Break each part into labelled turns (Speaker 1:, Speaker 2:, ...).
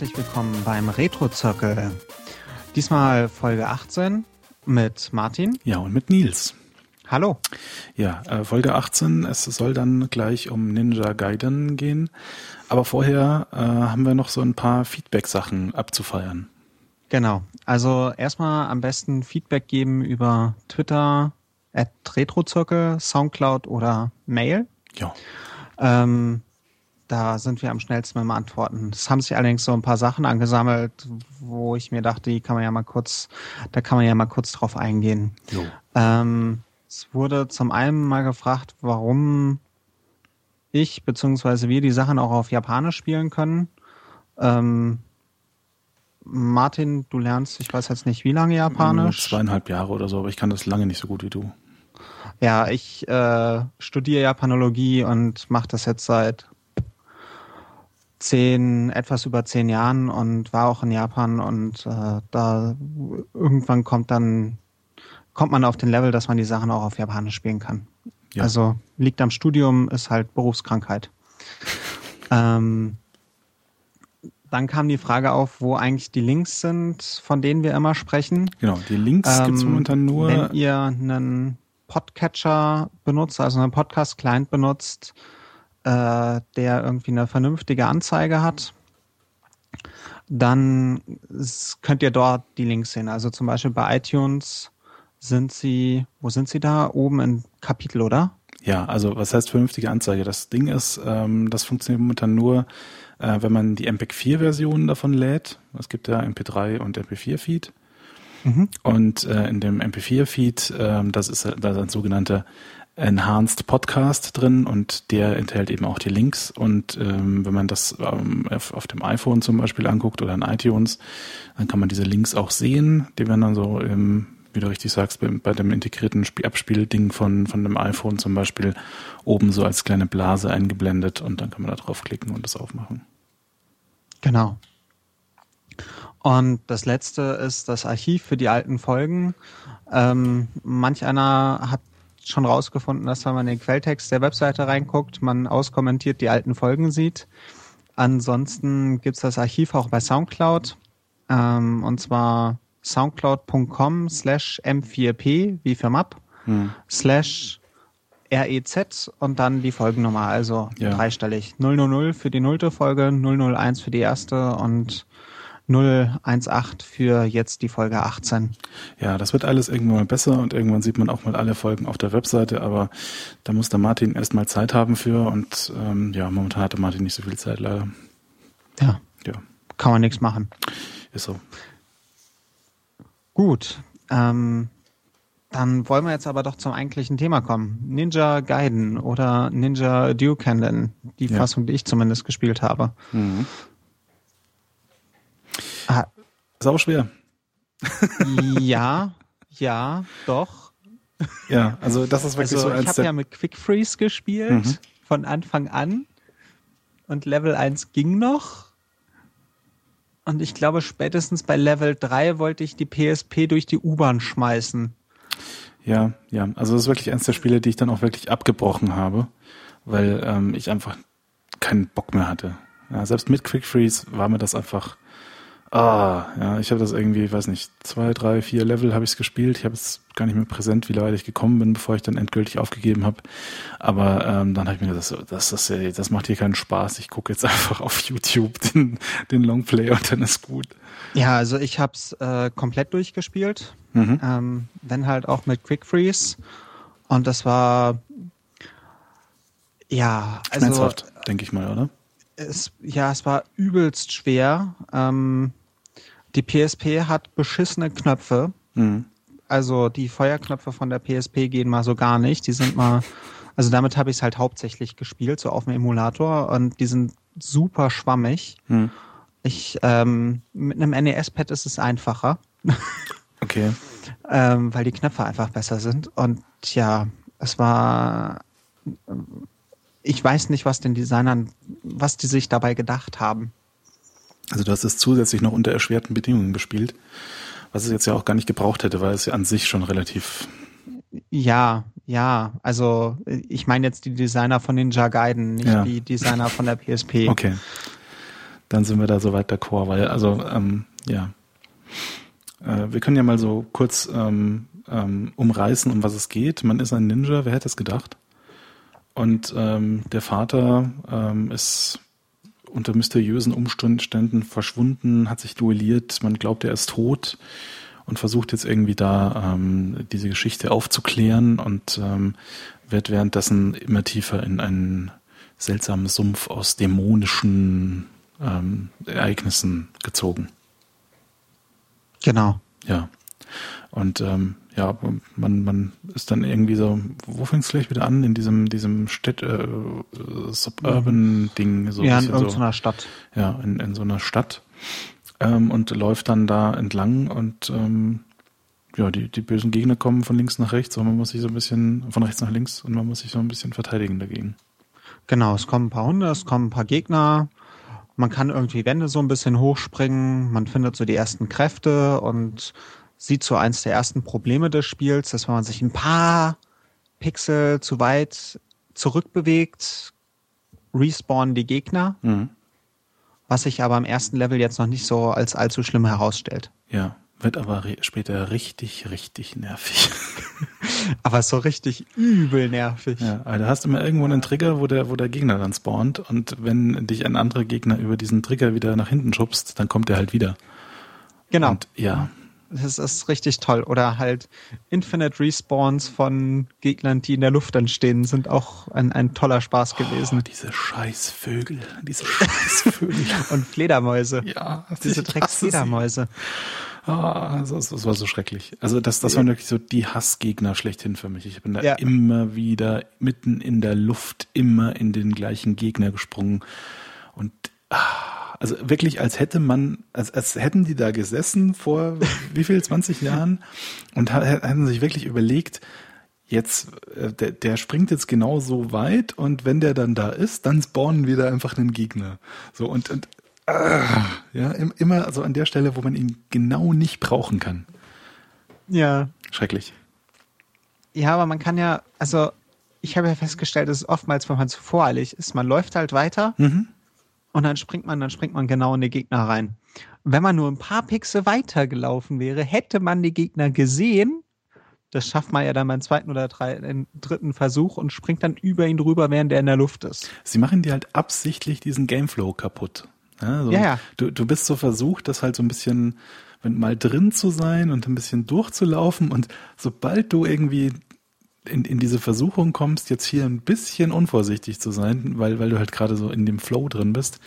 Speaker 1: Herzlich willkommen beim Retro-Zirkel. Diesmal Folge 18 mit Martin.
Speaker 2: Ja, und mit Nils.
Speaker 1: Hallo.
Speaker 2: Ja, äh, Folge 18. Es soll dann gleich um Ninja Gaiden gehen. Aber vorher äh, haben wir noch so ein paar Feedback-Sachen abzufeiern.
Speaker 1: Genau. Also erstmal am besten Feedback geben über Twitter, at Retrozirkel, Soundcloud oder Mail.
Speaker 2: Ja.
Speaker 1: Ähm, da sind wir am schnellsten beim Antworten. Es haben sich allerdings so ein paar Sachen angesammelt, wo ich mir dachte, die kann man ja mal kurz, da kann man ja mal kurz drauf eingehen.
Speaker 2: Jo.
Speaker 1: Ähm, es wurde zum einen mal gefragt, warum ich bzw. wir die Sachen auch auf Japanisch spielen können. Ähm, Martin, du lernst, ich weiß jetzt nicht, wie lange Japanisch?
Speaker 2: Zweieinhalb Jahre oder so, aber ich kann das lange nicht so gut wie du.
Speaker 1: Ja, ich äh, studiere Japanologie und mache das jetzt seit zehn, etwas über zehn Jahren und war auch in Japan und äh, da irgendwann kommt dann kommt man auf den Level, dass man die Sachen auch auf Japanisch spielen kann.
Speaker 2: Ja.
Speaker 1: Also liegt am Studium, ist halt Berufskrankheit. ähm, dann kam die Frage auf, wo eigentlich die Links sind, von denen wir immer sprechen.
Speaker 2: Genau, die Links
Speaker 1: Ähm,
Speaker 2: gibt's momentan nur.
Speaker 1: Wenn ihr einen Podcatcher benutzt, also einen Podcast-Client benutzt, äh, der irgendwie eine vernünftige Anzeige hat, dann könnt ihr dort die Links sehen. Also zum Beispiel bei iTunes sind sie, wo sind sie da? Oben im Kapitel, oder?
Speaker 2: Ja, also was heißt vernünftige Anzeige? Das Ding ist, ähm, das funktioniert momentan nur, äh, wenn man die MPEG-4-Version davon lädt. Es gibt ja MP3 und MP4-Feed.
Speaker 1: Mhm.
Speaker 2: Und äh, in dem MP4-Feed, ähm, das ist da ist ein sogenannter Enhanced Podcast drin und der enthält eben auch die Links. Und ähm, wenn man das ähm, auf, auf dem iPhone zum Beispiel anguckt oder in iTunes, dann kann man diese Links auch sehen. Die werden dann so, im, wie du richtig sagst, bei, bei dem integrierten Spiel Abspielding von, von dem iPhone zum Beispiel oben so als kleine Blase eingeblendet und dann kann man da draufklicken und das aufmachen.
Speaker 1: Genau. Und das letzte ist das Archiv für die alten Folgen. Ähm, manch einer hat schon rausgefunden, dass wenn man den Quelltext der Webseite reinguckt, man auskommentiert die alten Folgen sieht. Ansonsten gibt's das Archiv auch bei Soundcloud. Ähm, und zwar soundcloud.com slash m4p wie für map
Speaker 2: Hm.
Speaker 1: slash REZ und dann die Folgennummer, also
Speaker 2: Ja.
Speaker 1: dreistellig. 000 für die nullte Folge, 001 für die erste und 018 für jetzt die Folge 18.
Speaker 2: Ja, das wird alles irgendwann mal besser und irgendwann sieht man auch mal alle Folgen auf der Webseite, aber da muss der Martin erstmal Zeit haben für und ähm, ja, momentan hatte Martin nicht so viel Zeit leider.
Speaker 1: Ja,
Speaker 2: Ja,
Speaker 1: kann man nichts machen.
Speaker 2: ist so.
Speaker 1: Gut, ähm, dann wollen wir jetzt aber doch zum eigentlichen Thema kommen. Ninja Gaiden oder Ninja Duke die
Speaker 2: Ja.
Speaker 1: Fassung, die ich zumindest gespielt habe.
Speaker 2: Mhm.
Speaker 1: Ah,
Speaker 2: Ist auch schwer.
Speaker 1: ja, ja, doch.
Speaker 2: Ja, also das ist wirklich
Speaker 1: Also
Speaker 2: so
Speaker 1: ich
Speaker 2: eins
Speaker 1: habe
Speaker 2: der,
Speaker 1: ja mit Quick Freeze gespielt
Speaker 2: Mhm.
Speaker 1: von Anfang an und Level 1 ging noch. Und ich glaube, spätestens bei Level 3 wollte ich die PSP durch die U-Bahn schmeißen.
Speaker 2: ja, ja, also das ist wirklich eins der Spiele, die ich dann auch wirklich abgebrochen habe, weil ähm, ich einfach keinen Bock mehr hatte. Ja, selbst mit Quick Freeze war mir das einfach Ah, ja, ich habe das irgendwie, weiß nicht, zwei, drei, vier Level habe ich es gespielt. Ich habe es gar nicht mehr präsent, wie weit ich gekommen bin, bevor ich dann endgültig aufgegeben habe. Aber ähm, dann habe ich mir so, das, das, äh, das macht hier keinen Spaß. Ich gucke jetzt einfach auf YouTube den, den Longplay und dann ist gut.
Speaker 1: Ja, also ich habe es äh, komplett durchgespielt,
Speaker 2: Mhm.
Speaker 1: ähm, wenn halt auch mit Quick Freeze. Und das war ja, also
Speaker 2: Schmerzhaft, denke ich mal, oder?
Speaker 1: es, ja, es war übelst schwer. Ähm, die PSP hat beschissene Knöpfe.
Speaker 2: Mhm.
Speaker 1: Also die Feuerknöpfe von der PSP gehen mal so gar nicht. Die sind mal, also damit habe ich es halt hauptsächlich gespielt, so auf dem Emulator und die sind super schwammig.
Speaker 2: Mhm.
Speaker 1: Ich, ähm, mit einem NES-Pad ist es einfacher,
Speaker 2: Okay.
Speaker 1: ähm, weil die Knöpfe einfach besser sind. Und ja, es war, ich weiß nicht, was den Designern, was die sich dabei gedacht haben.
Speaker 2: Also du hast es zusätzlich noch unter erschwerten Bedingungen gespielt, was es jetzt ja auch gar nicht gebraucht hätte, weil es ja an sich schon relativ
Speaker 1: Ja, ja, also ich meine jetzt die Designer von Ninja Gaiden, nicht
Speaker 2: Ja.
Speaker 1: die Designer von der PSP.
Speaker 2: okay. dann sind wir da soweit d'accord, weil, also, ähm, ja. Äh, wir können ja mal so kurz ähm, ähm, umreißen, um was es geht. Man ist ein Ninja, wer hätte es gedacht? Und ähm, der Vater ähm, ist unter mysteriösen Umständen verschwunden, hat sich duelliert, man glaubt, er ist tot und versucht jetzt irgendwie da ähm, diese Geschichte aufzuklären und ähm, wird währenddessen immer tiefer in einen seltsamen Sumpf aus dämonischen ähm, Ereignissen gezogen.
Speaker 1: Genau.
Speaker 2: Ja. Und ähm, ja, man, man ist dann irgendwie so, wo fängt es gleich wieder an? In diesem, diesem Städt, äh, Suburban-Ding.
Speaker 1: So ja, in irgendeiner so, Stadt.
Speaker 2: Ja, in, in so einer Stadt. Ähm, und läuft dann da entlang und ähm, ja, die, die bösen Gegner kommen von links nach rechts und man muss sich so ein bisschen, von rechts nach links und man muss sich so ein bisschen verteidigen dagegen.
Speaker 1: Genau, es kommen ein paar Hunde, es kommen ein paar Gegner. Man kann irgendwie Wände so ein bisschen hochspringen. Man findet so die ersten Kräfte und sieht so eins der ersten Probleme des Spiels, dass wenn man sich ein paar Pixel zu weit zurückbewegt, respawnen die Gegner. Mhm. Was sich aber im ersten Level jetzt noch nicht so als allzu schlimm herausstellt.
Speaker 2: Ja, wird aber später richtig, richtig nervig.
Speaker 1: aber so richtig übel nervig.
Speaker 2: Ja, also du hast immer irgendwo einen Trigger, wo der, wo der Gegner dann spawnt und wenn dich ein anderer Gegner über diesen Trigger wieder nach hinten schubst, dann kommt er halt wieder.
Speaker 1: Genau.
Speaker 2: Und ja,
Speaker 1: das ist richtig toll. Oder halt Infinite Respawns von Gegnern, die in der Luft entstehen, sind auch ein, ein toller Spaß gewesen.
Speaker 2: Oh, diese Scheißvögel, diese Scheißvögel.
Speaker 1: Und Fledermäuse.
Speaker 2: Ja,
Speaker 1: diese Drecksfledermäuse.
Speaker 2: Ah, das, das, war so schrecklich. Also das, das waren wirklich so die Hassgegner schlechthin für mich. Ich bin da ja. immer wieder mitten in der Luft, immer in den gleichen Gegner gesprungen. Und ah, also wirklich, als hätte man, als, als hätten die da gesessen vor wie viel, 20 Jahren und hätten sich wirklich überlegt, jetzt, äh, der, der springt jetzt genau so weit und wenn der dann da ist, dann spawnen wir da einfach einen Gegner. So und, und ah, ja, immer so an der Stelle, wo man ihn genau nicht brauchen kann.
Speaker 1: Ja.
Speaker 2: Schrecklich.
Speaker 1: Ja, aber man kann ja, also ich habe ja festgestellt, dass es oftmals, wenn man zu voreilig ist, man läuft halt weiter mhm und dann springt man, dann springt man genau in die Gegner rein. wenn man nur ein paar Pixel weiter gelaufen wäre, hätte man die Gegner gesehen. Das schafft man ja dann beim zweiten oder drei, dritten Versuch und springt dann über ihn drüber, während er in der Luft ist.
Speaker 2: Sie machen dir halt absichtlich diesen Gameflow kaputt. Ja, so
Speaker 1: ja, ja.
Speaker 2: Du, du bist so versucht, das halt so ein bisschen mal drin zu sein und ein bisschen durchzulaufen und sobald du irgendwie in, in diese Versuchung kommst, jetzt hier ein bisschen unvorsichtig zu sein, weil, weil du halt gerade so in dem Flow drin bist,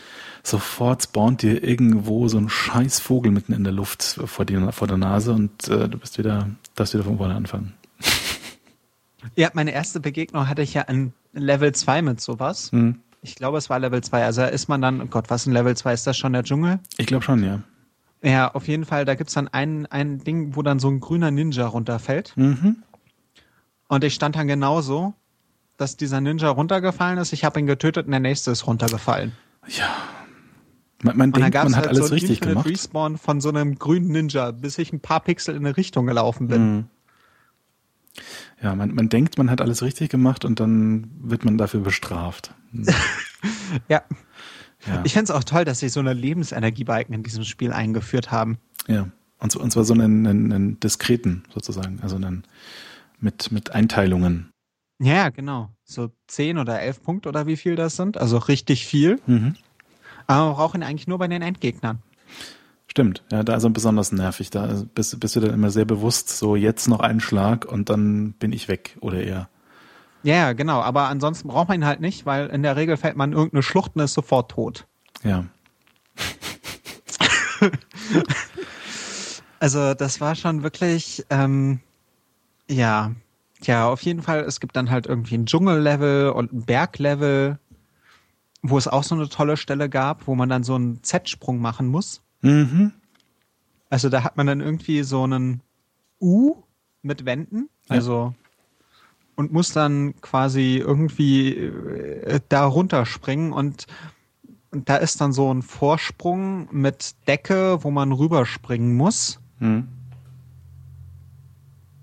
Speaker 2: sofort spawnt dir irgendwo so ein scheiß Vogel mitten in der Luft vor, dir, vor der Nase und äh, du bist wieder, darfst wieder von vorne anfangen.
Speaker 1: Ja, meine erste Begegnung hatte ich ja in Level 2 mit sowas. Hm. Ich glaube, es war Level 2. Also ist man dann, oh Gott, was in Level 2 ist das schon der Dschungel?
Speaker 2: Ich glaube schon, ja.
Speaker 1: Ja, auf jeden Fall, da gibt's dann ein, ein Ding, wo dann so ein grüner Ninja runterfällt. Mhm. Und ich stand dann genauso, dass dieser Ninja runtergefallen ist. Ich habe ihn getötet und der nächste ist runtergefallen.
Speaker 2: Ja. Man, man denkt, man hat halt alles so richtig Infinite gemacht.
Speaker 1: Respawn von so einem grünen Ninja, bis ich ein paar Pixel in eine Richtung gelaufen bin. Mhm.
Speaker 2: Ja, man, man denkt, man hat alles richtig gemacht und dann wird man dafür bestraft.
Speaker 1: Ja. ja. Ich fände es auch toll, dass sie so eine Lebensenergiebalken in diesem Spiel eingeführt haben.
Speaker 2: Ja. Und, und zwar so einen, einen, einen diskreten sozusagen. Also einen mit, mit Einteilungen.
Speaker 1: Ja, genau. So zehn oder elf Punkte oder wie viel das sind. Also richtig viel. Mhm. Aber wir brauchen eigentlich nur bei den Endgegnern.
Speaker 2: Stimmt, ja, da ist er besonders nervig. Da bist, bist du dann immer sehr bewusst, so jetzt noch einen Schlag und dann bin ich weg oder eher.
Speaker 1: Ja, genau. Aber ansonsten braucht man ihn halt nicht, weil in der Regel fällt man in irgendeine Schlucht und ist sofort tot.
Speaker 2: Ja.
Speaker 1: also das war schon wirklich, ähm, ja, ja, auf jeden Fall. Es gibt dann halt irgendwie ein Dschungellevel und ein Berglevel, wo es auch so eine tolle Stelle gab, wo man dann so einen Z-Sprung machen muss. Mhm. Also da hat man dann irgendwie so einen U mit Wänden, also ja. und muss dann quasi irgendwie äh, da runterspringen und, und da ist dann so ein Vorsprung mit Decke, wo man rüberspringen muss. Mhm.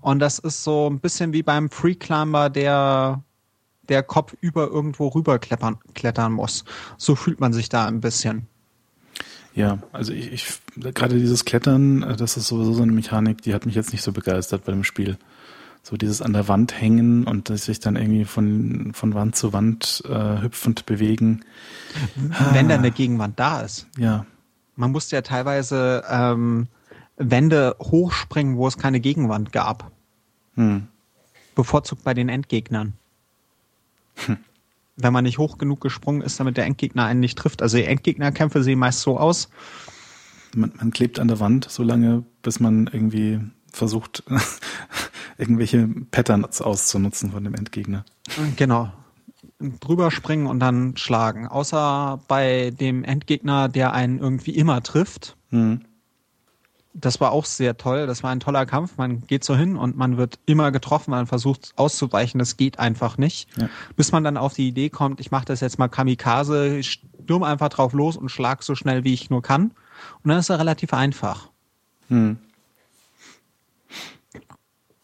Speaker 1: Und das ist so ein bisschen wie beim Free Climber, der der Kopf über irgendwo rüber klettern, klettern muss. So fühlt man sich da ein bisschen.
Speaker 2: Ja, also ich, ich gerade dieses Klettern, äh, das ist sowieso so eine Mechanik, die hat mich jetzt nicht so begeistert bei dem Spiel. So dieses an der Wand hängen und sich dann irgendwie von, von Wand zu Wand äh, hüpfend bewegen.
Speaker 1: Wenn da eine Gegenwand da ist.
Speaker 2: Ja.
Speaker 1: Man musste ja teilweise ähm, Wände hochspringen, wo es keine Gegenwand gab.
Speaker 2: Hm.
Speaker 1: Bevorzugt bei den Endgegnern.
Speaker 2: Hm.
Speaker 1: Wenn man nicht hoch genug gesprungen ist, damit der Endgegner einen nicht trifft. Also die Endgegnerkämpfe sehen meist so aus.
Speaker 2: Man, man klebt an der Wand so lange, bis man irgendwie versucht, irgendwelche Patterns auszunutzen von dem Endgegner.
Speaker 1: Genau. Drüber springen und dann schlagen. Außer bei dem Endgegner, der einen irgendwie immer trifft.
Speaker 2: Hm.
Speaker 1: Das war auch sehr toll. Das war ein toller Kampf. Man geht so hin und man wird immer getroffen. Man versucht auszuweichen. Das geht einfach nicht.
Speaker 2: Ja.
Speaker 1: Bis man dann auf die Idee kommt, ich mache das jetzt mal Kamikaze, ich stürm einfach drauf los und schlag so schnell, wie ich nur kann. Und dann ist er relativ einfach.
Speaker 2: Hm.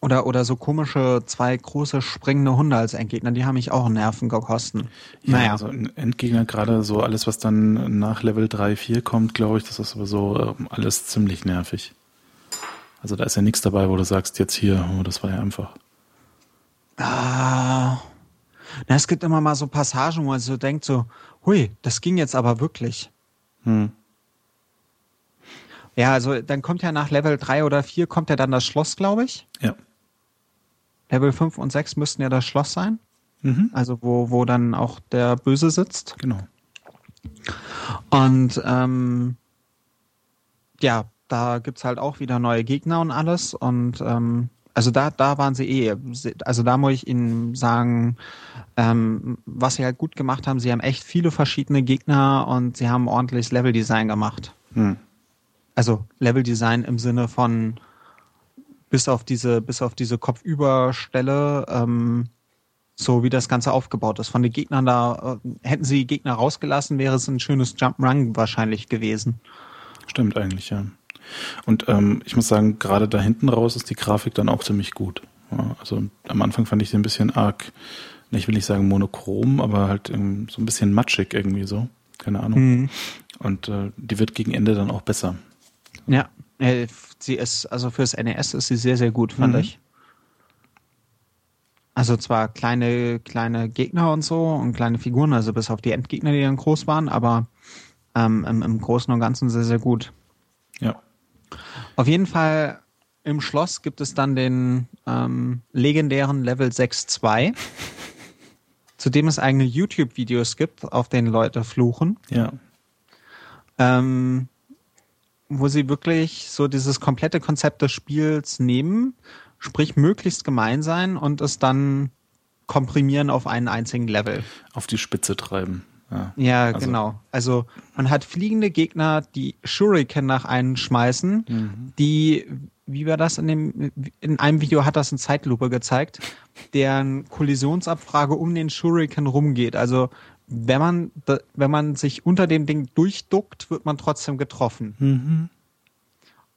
Speaker 1: Oder, oder so komische zwei große springende Hunde als Endgegner, die haben mich auch Nerven gekostet.
Speaker 2: Ja,
Speaker 1: naja.
Speaker 2: also Endgegner, gerade so alles, was dann nach Level 3, 4 kommt, glaube ich, das ist sowieso ähm, alles ziemlich nervig. Also da ist ja nichts dabei, wo du sagst, jetzt hier, oh, das war ja einfach.
Speaker 1: Ah. Na, es gibt immer mal so Passagen, wo man so denkt, so, hui, das ging jetzt aber wirklich.
Speaker 2: Hm.
Speaker 1: Ja, also dann kommt ja nach Level 3 oder 4 kommt ja dann das Schloss, glaube ich.
Speaker 2: Ja.
Speaker 1: Level 5 und 6 müssten ja das Schloss sein.
Speaker 2: Mhm.
Speaker 1: Also wo, wo dann auch der Böse sitzt.
Speaker 2: Genau.
Speaker 1: Und ähm, ja, da gibt's halt auch wieder neue Gegner und alles. Und ähm, also da, da waren sie eh, also da muss ich Ihnen sagen, ähm, was sie halt gut gemacht haben, sie haben echt viele verschiedene Gegner und sie haben ordentliches Leveldesign gemacht.
Speaker 2: Hm.
Speaker 1: Also Leveldesign im Sinne von bis auf diese, bis auf diese Kopfüberstelle, ähm, so wie das Ganze aufgebaut ist. Von den Gegnern da, äh, hätten sie die Gegner rausgelassen, wäre es ein schönes Jump-Run wahrscheinlich gewesen.
Speaker 2: Stimmt eigentlich, ja. Und ähm, ich muss sagen, gerade da hinten raus ist die Grafik dann auch ziemlich gut. Ja, also am Anfang fand ich sie ein bisschen arg, ich will nicht sagen monochrom, aber halt ähm, so ein bisschen matschig irgendwie so. Keine Ahnung.
Speaker 1: Mhm.
Speaker 2: Und äh, die wird gegen Ende dann auch besser.
Speaker 1: Ja, äh, sie ist, also fürs NES ist sie sehr, sehr gut, fand
Speaker 2: Mhm.
Speaker 1: ich. Also zwar kleine, kleine Gegner und so und kleine Figuren, also bis auf die Endgegner, die dann groß waren, aber ähm, im, im Großen und Ganzen sehr, sehr gut.
Speaker 2: Ja.
Speaker 1: Auf jeden Fall im Schloss gibt es dann den ähm, legendären Level 6.2, zu dem es eigene YouTube-Videos gibt, auf denen Leute fluchen.
Speaker 2: Ja.
Speaker 1: ähm, wo sie wirklich so dieses komplette Konzept des Spiels nehmen, sprich möglichst gemein sein und es dann komprimieren auf einen einzigen Level.
Speaker 2: Auf die Spitze treiben. Ja.
Speaker 1: Ja,
Speaker 2: Also-
Speaker 1: genau. Also man hat fliegende Gegner, die Shuriken nach einen schmeißen,
Speaker 2: Mhm.
Speaker 1: die, wie war das in dem, in einem Video hat das in Zeitlupe gezeigt, deren Kollisionsabfrage um den Shuriken rumgeht. Also wenn man, wenn man sich unter dem Ding durchduckt, wird man trotzdem getroffen.
Speaker 2: Mhm.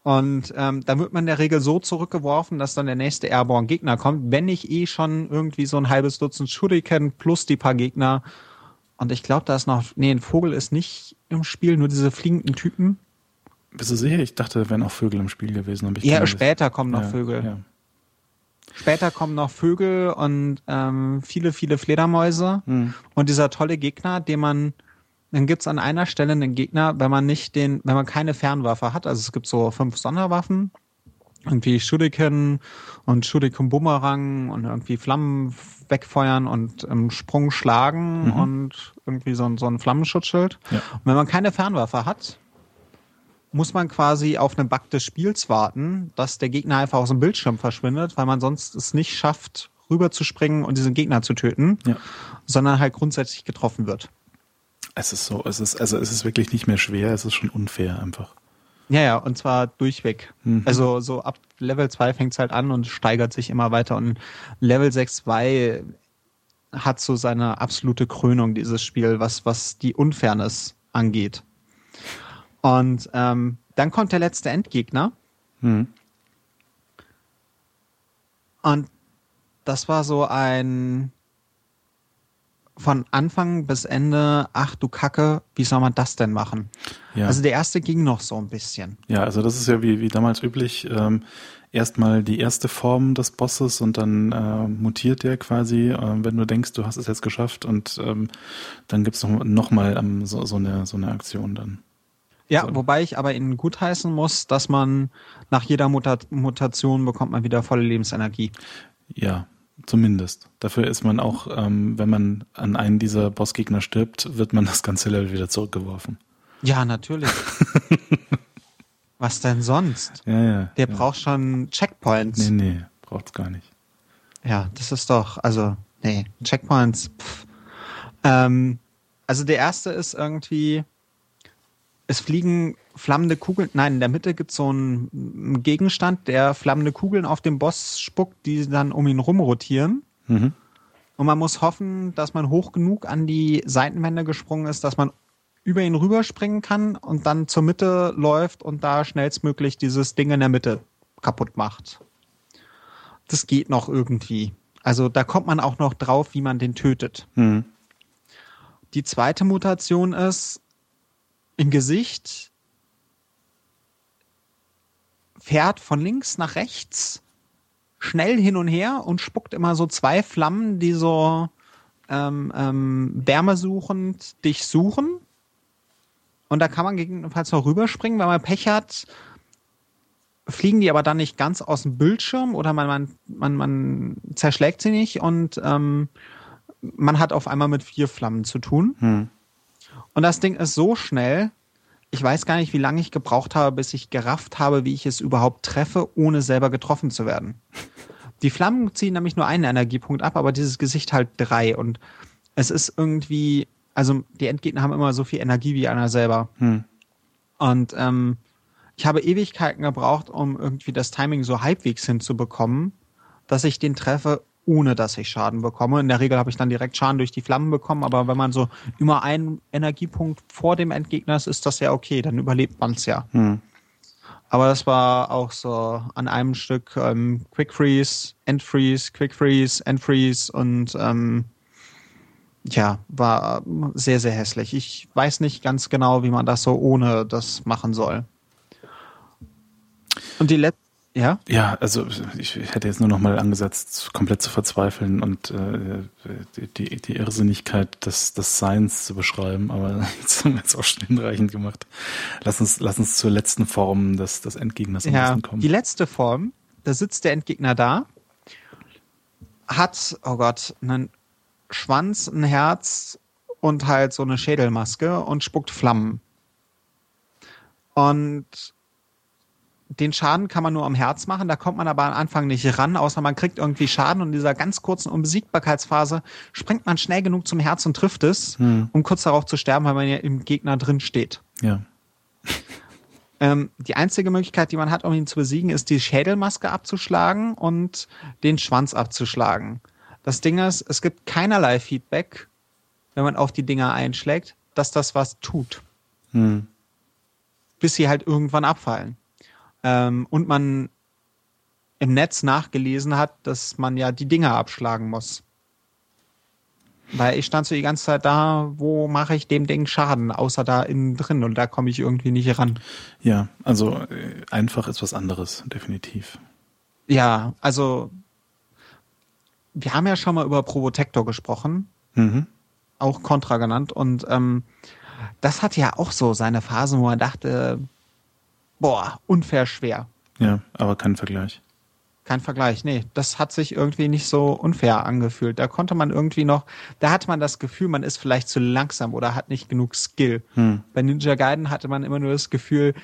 Speaker 1: Und ähm, da wird man in der Regel so zurückgeworfen, dass dann der nächste Airborne-Gegner kommt, wenn nicht eh schon irgendwie so ein halbes Dutzend Shuriken plus die paar Gegner. Und ich glaube, da ist noch, nee, ein Vogel ist nicht im Spiel, nur diese fliegenden Typen.
Speaker 2: Bist du sicher? Ich dachte, da wären auch Vögel im Spiel gewesen. hab ich
Speaker 1: Ja, später kommen noch
Speaker 2: ja,
Speaker 1: Vögel.
Speaker 2: Ja.
Speaker 1: Später kommen noch Vögel und ähm, viele, viele Fledermäuse.
Speaker 2: Mhm.
Speaker 1: Und dieser tolle Gegner, den man, dann gibt's an einer Stelle einen Gegner, wenn man nicht den, wenn man keine Fernwaffe hat, also es gibt so fünf Sonderwaffen, irgendwie Shuriken und Shuriken Bumerang und irgendwie Flammen wegfeuern und im Sprung schlagen
Speaker 2: Mhm.
Speaker 1: und irgendwie so ein, so ein Flammenschutzschild.
Speaker 2: Ja.
Speaker 1: Und wenn man keine Fernwaffe hat, muss man quasi auf einen Bug des Spiels warten, dass der Gegner einfach aus dem Bildschirm verschwindet, weil man sonst es nicht schafft, rüberzuspringen und diesen Gegner zu töten,
Speaker 2: Ja.
Speaker 1: sondern halt grundsätzlich getroffen wird.
Speaker 2: Es ist so, es ist, also es ist wirklich nicht mehr schwer, es ist schon unfair einfach.
Speaker 1: Ja, ja, und zwar durchweg.
Speaker 2: Mhm.
Speaker 1: Also so ab Level 2 fängt's halt an und steigert sich immer weiter. Und Level 6.2 hat so seine absolute Krönung, dieses Spiel, was, was die Unfairness angeht. Und ähm, dann kommt der letzte Endgegner.
Speaker 2: Mhm.
Speaker 1: Und das war so ein von Anfang bis Ende, ach du Kacke, wie soll man das denn machen?
Speaker 2: Ja.
Speaker 1: Also der erste ging noch so ein bisschen.
Speaker 2: Ja, also das ist ja wie, wie damals üblich. Ähm, erstmal die erste Form des Bosses und dann äh, mutiert der quasi, äh, wenn du denkst, du hast es jetzt geschafft und ähm, dann gibt's noch, noch mal ähm, so, so, eine, so eine Aktion dann.
Speaker 1: Ja,
Speaker 2: So.
Speaker 1: wobei ich aber Ihnen gutheißen muss, dass man nach jeder Muta Mutation bekommt man wieder volle Lebensenergie.
Speaker 2: Ja, zumindest. Dafür ist man auch, ähm, wenn man an einen dieser Bossgegner stirbt, wird man das ganze Level wieder zurückgeworfen.
Speaker 1: Ja, natürlich. Was denn sonst?
Speaker 2: Ja, ja.
Speaker 1: Der
Speaker 2: ja.
Speaker 1: braucht schon Checkpoints.
Speaker 2: Nee, nee, braucht's gar nicht.
Speaker 1: Ja, das ist doch, also, nee, Checkpoints. Pff. Ähm, also der erste ist irgendwie, es fliegen flammende Kugeln, nein, in der Mitte gibt es so einen, Gegenstand, der flammende Kugeln auf den Boss spuckt, die dann um ihn rumrotieren.
Speaker 2: Mhm.
Speaker 1: Und man muss hoffen, dass man hoch genug an die Seitenwände gesprungen ist, dass man über ihn rüberspringen kann und dann zur Mitte läuft und da schnellstmöglich dieses Ding in der Mitte kaputt macht. Das geht noch irgendwie. Also da kommt man auch noch drauf, wie man den tötet.
Speaker 2: Mhm.
Speaker 1: Die zweite Mutation ist im Gesicht fährt von links nach rechts schnell hin und her und spuckt immer so zwei Flammen, die so ähm, ähm, wärmesuchend dich suchen. Und da kann man gegebenenfalls noch rüberspringen, wenn man Pech hat. Fliegen die aber dann nicht ganz aus dem Bildschirm oder man, man, man, man zerschlägt sie nicht und ähm, man hat auf einmal mit vier Flammen zu tun.
Speaker 2: Hm.
Speaker 1: Und das Ding ist so schnell, ich weiß gar nicht, wie lange ich gebraucht habe, bis ich gerafft habe, wie ich es überhaupt treffe, ohne selber getroffen zu werden. Die Flammen ziehen nämlich nur einen Energiepunkt ab, aber dieses Gesicht halt drei. Und es ist irgendwie, also die Endgegner haben immer so viel Energie wie einer selber.
Speaker 2: Hm.
Speaker 1: Und ähm, ich habe Ewigkeiten gebraucht, um irgendwie das Timing so halbwegs hinzubekommen, dass ich den treffe, ohne dass ich Schaden bekomme. In der Regel habe ich dann direkt Schaden durch die Flammen bekommen, aber wenn man so immer einen Energiepunkt vor dem Endgegner ist, ist das ja okay, dann überlebt man es ja.
Speaker 2: Hm.
Speaker 1: Aber das war auch so an einem Stück ähm, Quick Freeze, End Freeze, Quick Freeze, End Freeze und ähm, ja, war sehr, sehr hässlich. Ich weiß nicht ganz genau, wie man das so ohne das machen soll. Und die letzte, ja?
Speaker 2: Ja, also ich hätte jetzt nur noch mal angesetzt, komplett zu verzweifeln und äh, die, die, Irrsinnigkeit des, des Seins zu beschreiben, aber jetzt haben wir es auch schon hinreichend gemacht. Lass uns, lass uns zur letzten Form des, des Endgegners
Speaker 1: Ja,
Speaker 2: kommen.
Speaker 1: die letzte Form, da sitzt der Endgegner da, hat, oh Gott, einen Schwanz, ein Herz und halt so eine Schädelmaske und spuckt Flammen. Und den Schaden kann man nur am Herz machen, da kommt man aber am Anfang nicht ran, außer man kriegt irgendwie Schaden und in dieser ganz kurzen Unbesiegbarkeitsphase springt man schnell genug zum Herz und trifft es,
Speaker 2: Hm.
Speaker 1: um kurz darauf zu sterben, weil man ja im Gegner drin steht.
Speaker 2: Ja.
Speaker 1: Ähm, die einzige Möglichkeit, die man hat, um ihn zu besiegen, ist die Schädelmaske abzuschlagen und den Schwanz abzuschlagen. Das Ding ist, es gibt keinerlei Feedback, wenn man auf die Dinger einschlägt, dass das was tut,
Speaker 2: Hm.
Speaker 1: bis sie halt irgendwann abfallen. Ähm, und man im Netz nachgelesen hat, dass man ja die Dinger abschlagen muss. Weil ich stand so die ganze Zeit da, wo mache ich dem Ding Schaden, außer da innen drin und da komme ich irgendwie nicht ran.
Speaker 2: Ja, also äh, einfach ist was anderes, definitiv.
Speaker 1: Ja, also wir haben ja schon mal über Probotector gesprochen,
Speaker 2: Mhm.
Speaker 1: auch Contra genannt, und ähm, das hat ja auch so seine Phasen, wo man dachte, boah, unfair schwer.
Speaker 2: Ja, aber kein Vergleich.
Speaker 1: Kein Vergleich, nee, das hat sich irgendwie nicht so unfair angefühlt. Da konnte man irgendwie noch, da hatte man das Gefühl, man ist vielleicht zu langsam oder hat nicht genug Skill.
Speaker 2: Hm.
Speaker 1: Bei Ninja Gaiden hatte man immer nur das Gefühl,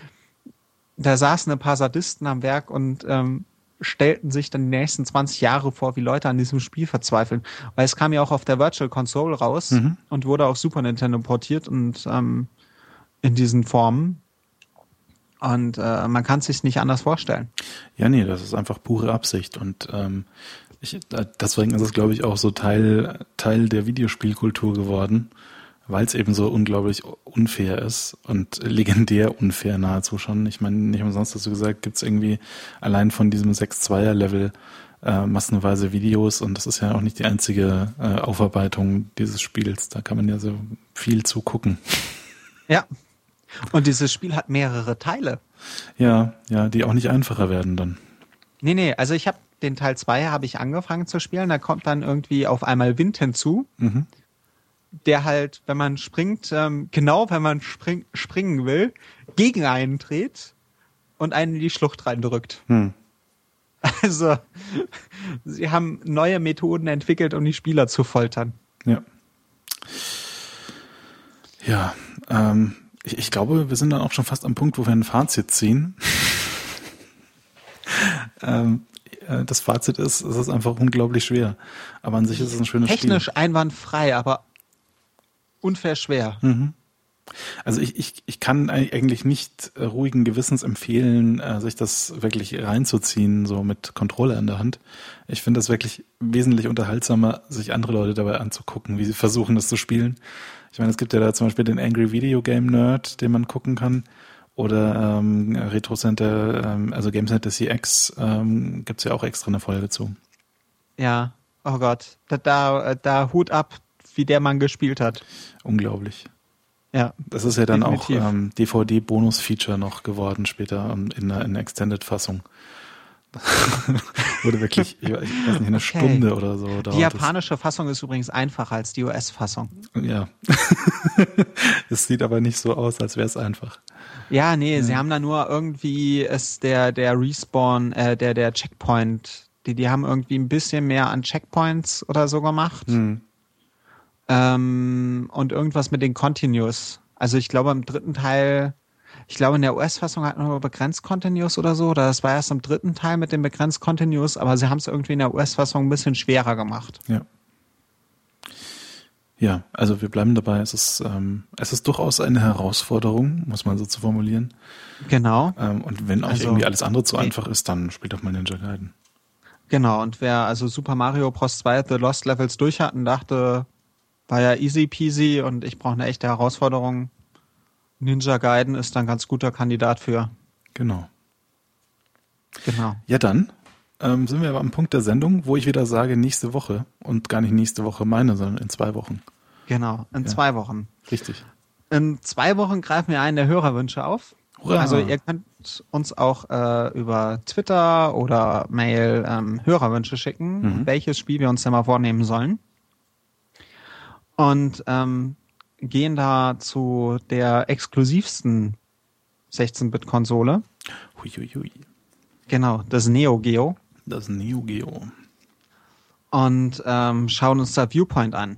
Speaker 1: da saßen ein paar Sadisten am Werk und ähm, stellten sich dann die nächsten 20 Jahre vor, wie Leute an diesem Spiel verzweifeln. Weil es kam ja auch auf der Virtual Console raus
Speaker 2: Mhm.
Speaker 1: und wurde auf Super Nintendo portiert und ähm, in diesen Formen. Und äh, man kann es sich nicht anders vorstellen.
Speaker 2: Ja, nee, das ist einfach pure Absicht und ähm, ich, äh, deswegen ist es, glaube ich, auch so Teil, Teil der Videospielkultur geworden, weil es eben so unglaublich unfair ist und legendär unfair nahezu schon. Ich meine, nicht umsonst hast du gesagt, gibt es irgendwie allein von diesem 6-2er-Level äh, massenweise Videos und das ist ja auch nicht die einzige äh, Aufarbeitung dieses Spiels. Da kann man ja so viel zu gucken.
Speaker 1: Ja. Und dieses Spiel hat mehrere Teile.
Speaker 2: Ja, ja, die auch nicht einfacher werden dann.
Speaker 1: Nee, nee, also ich habe den Teil 2 habe ich angefangen zu spielen, da kommt dann irgendwie auf einmal Wind hinzu. Mhm. Der halt, wenn man springt, ähm, genau wenn man spring, springen will, gegen einen dreht und einen in die Schlucht reindrückt. Hm. Also, sie haben neue Methoden entwickelt, um die Spieler zu foltern.
Speaker 2: Ja. Ja, ähm, ich, ich glaube, wir sind dann auch schon fast am Punkt, wo wir ein Fazit ziehen. ähm, äh, das Fazit ist, es ist einfach unglaublich schwer. Aber an sich ist es ein schönes
Speaker 1: Technisch
Speaker 2: Spiel.
Speaker 1: Technisch einwandfrei, aber unfair schwer. Mhm.
Speaker 2: Also ich, ich, ich kann eigentlich nicht äh, ruhigen Gewissens empfehlen, äh, sich das wirklich reinzuziehen, so mit Controller in der Hand. Ich finde das wirklich wesentlich unterhaltsamer, sich andere Leute dabei anzugucken, wie sie versuchen, das zu spielen. Ich meine, es gibt ja da zum Beispiel den Angry Video Game Nerd, den man gucken kann. Oder ähm, Retro Center, ähm, also Game Center CX, ähm, gibt ja auch extra eine Folge zu.
Speaker 1: Ja, oh Gott. Da, da, da Hut ab, wie der Mann gespielt hat.
Speaker 2: Unglaublich.
Speaker 1: Ja.
Speaker 2: Das ist ja dann definitiv. auch ähm, DVD-Bonus-Feature noch geworden später in, in einer Extended-Fassung. Wurde wirklich, ich weiß nicht, eine okay. Stunde oder so.
Speaker 1: Die japanische das. Fassung ist übrigens einfacher als die US-Fassung.
Speaker 2: Ja. es sieht aber nicht so aus, als wäre es einfach.
Speaker 1: Ja, nee, ja. sie haben da nur irgendwie ist der, der Respawn, äh, der, der Checkpoint, die, die haben irgendwie ein bisschen mehr an Checkpoints oder so gemacht. Hm. Ähm, und irgendwas mit den Continues. Also ich glaube im dritten Teil, ich glaube in der US-Fassung hat man begrenzt Continues oder so, oder das war erst im dritten Teil mit den begrenzt Continues, aber sie haben es irgendwie in der US-Fassung ein bisschen schwerer gemacht.
Speaker 2: Ja. Ja, also wir bleiben dabei. Es ist, ähm, es ist durchaus eine Herausforderung, muss man so zu formulieren.
Speaker 1: Genau.
Speaker 2: Ähm, und wenn euch also, irgendwie alles andere zu nee. einfach ist, dann spielt doch mal Ninja Gaiden.
Speaker 1: Genau, und wer also Super Mario Bros. 2 The Lost Levels durch hat und dachte, war ja easy peasy und ich brauche eine echte Herausforderung. Ninja Gaiden ist dann ganz guter Kandidat für.
Speaker 2: Genau.
Speaker 1: Genau.
Speaker 2: Ja, dann ähm, sind wir aber am Punkt der Sendung, wo ich wieder sage, nächste Woche und gar nicht nächste Woche meine, sondern in zwei Wochen.
Speaker 1: Genau, in ja. zwei Wochen.
Speaker 2: Richtig.
Speaker 1: In zwei Wochen greifen wir einen der Hörerwünsche auf. Hurra. Also ihr könnt uns auch äh, über Twitter oder Mail ähm, Hörerwünsche schicken, mhm. welches Spiel wir uns denn mal vornehmen sollen und ähm, gehen da zu der exklusivsten 16-Bit-Konsole.
Speaker 2: Huiuiui.
Speaker 1: Genau, das Neo Geo.
Speaker 2: Das Neo Geo.
Speaker 1: Und ähm, schauen uns da Viewpoint an.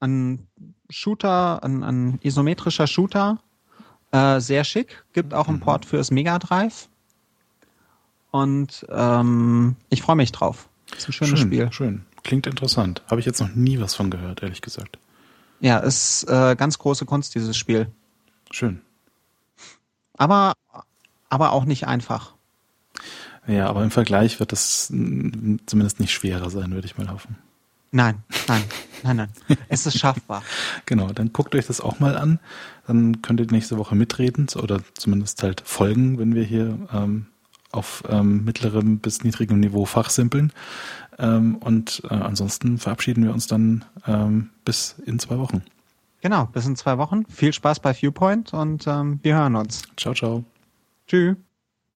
Speaker 1: Ein Shooter, ein, ein isometrischer Shooter, äh, sehr schick. Gibt auch einen mhm. Port fürs Mega Drive. Und ähm, ich freue mich drauf. Das ist ein schönes
Speaker 2: schön,
Speaker 1: Spiel.
Speaker 2: Schön. Klingt interessant. Habe ich jetzt noch nie was von gehört, ehrlich gesagt.
Speaker 1: Ja, ist äh, ganz große Kunst, dieses Spiel.
Speaker 2: Schön.
Speaker 1: Aber, aber auch nicht einfach.
Speaker 2: Ja, aber im Vergleich wird das zumindest nicht schwerer sein, würde ich mal hoffen.
Speaker 1: Nein, nein, nein, nein. Es ist schaffbar.
Speaker 2: genau, dann guckt euch das auch mal an. Dann könnt ihr nächste Woche mitreden oder zumindest halt folgen, wenn wir hier ähm, auf ähm, mittlerem bis niedrigem Niveau fachsimpeln. Ähm, und äh, ansonsten verabschieden wir uns dann ähm, bis in zwei Wochen.
Speaker 1: Genau, bis in zwei Wochen. Viel Spaß bei Viewpoint und ähm, wir hören uns.
Speaker 2: Ciao, ciao.
Speaker 1: Tschüss.